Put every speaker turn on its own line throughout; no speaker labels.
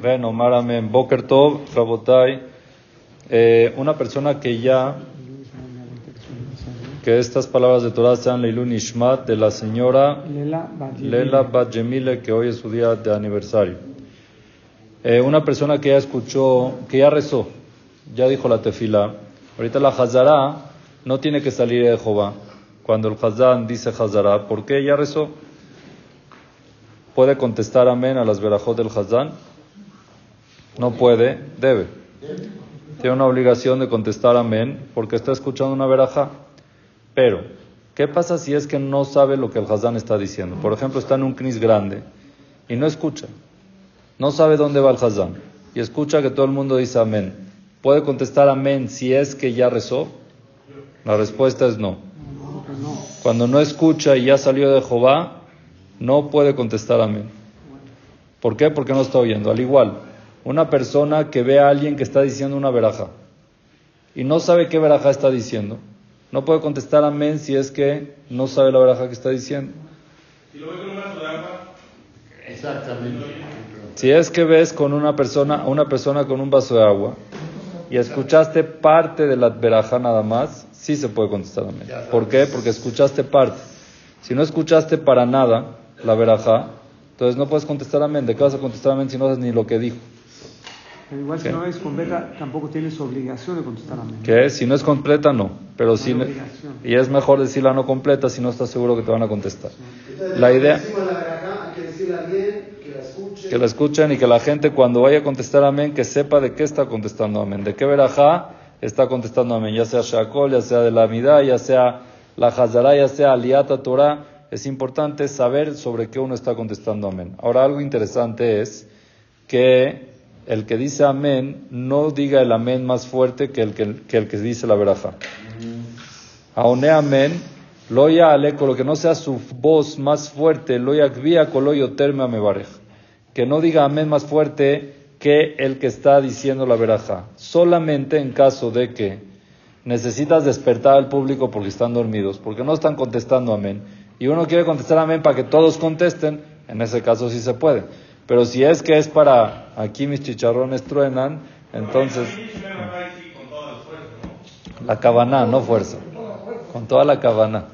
Ven, Omar, amén. Boker Tov, Rabotai. Eh, una persona que ya, que estas palabras de Torah sean Leilun Ishmat de la señora Lela Bat Yemile, que hoy es su día de aniversario. Eh, una persona que ya escuchó, que ya rezó, ya dijo la tefila. Ahorita la Hazara no tiene que salir de Jehová. Cuando el Hazán dice Hazara, ¿por qué ya rezó? ¿Puede contestar amén a las verajot del Hazán? No puede, debe. Tiene una obligación de contestar amén porque está escuchando una veraja. Pero, ¿qué pasa si es que no sabe lo que el Hazán está diciendo? Por ejemplo, está en un knis grande y no escucha. No sabe dónde va el Hazán y escucha que todo el mundo dice amén. ¿Puede contestar amén si es que ya rezó? La respuesta es no. Cuando no escucha y ya salió de Jehová, no puede contestar amén. ¿Por qué? Porque no está oyendo. Al igual, una persona que ve a alguien que está diciendo una veraja y no sabe qué veraja está diciendo, no puede contestar amén si es que no sabe la veraja que está diciendo.
Si lo ve con un vaso de agua,
Exactamente.
Si es que ves con una persona, a una persona con un vaso de agua y escuchaste parte de la veraja nada más, sí se puede contestar amén. ¿Por qué? Porque escuchaste parte. Si no escuchaste para nada la veraja, entonces no puedes contestar amén. ¿De qué vas a contestar amén si no sabes ni lo que dijo?
Pero igual
¿Qué?
si no es completa, tampoco tienes obligación de contestar amén.
¿Qué? Si no es completa, no. Pero si
No
y es mejor decirla no completa si no estás seguro que te van a contestar.
Entonces,
La idea-
la que que la escuche.
Que la escuchen y que la gente cuando vaya a contestar amén, que sepa de qué está contestando amén, de qué verajá está contestando amén, ya sea Shakol, ya sea de la Amidá, ya sea la Hazara, ya sea Aliata Torah. Es importante saber sobre qué uno está contestando amén. Ahora, algo interesante es que el que dice amén no diga el amén más fuerte que el que, dice la verajá. Aone amén, lo ya lo que no sea su voz más fuerte, lo ya coloyo terme amebarej. Que no diga amén más fuerte que el que está diciendo la veraja. Solamente en caso de que necesitas despertar al público porque están dormidos, porque no están contestando amén, y uno quiere contestar amén para que todos contesten, en ese caso sí se puede. Pero si es que es para aquí mis chicharrones truenan, entonces la cabana, no fuerza. Con toda la cabana.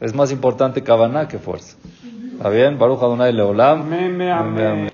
Es más importante cabana que fuerza. ¿Está bien? Baruch Adonai Leolam.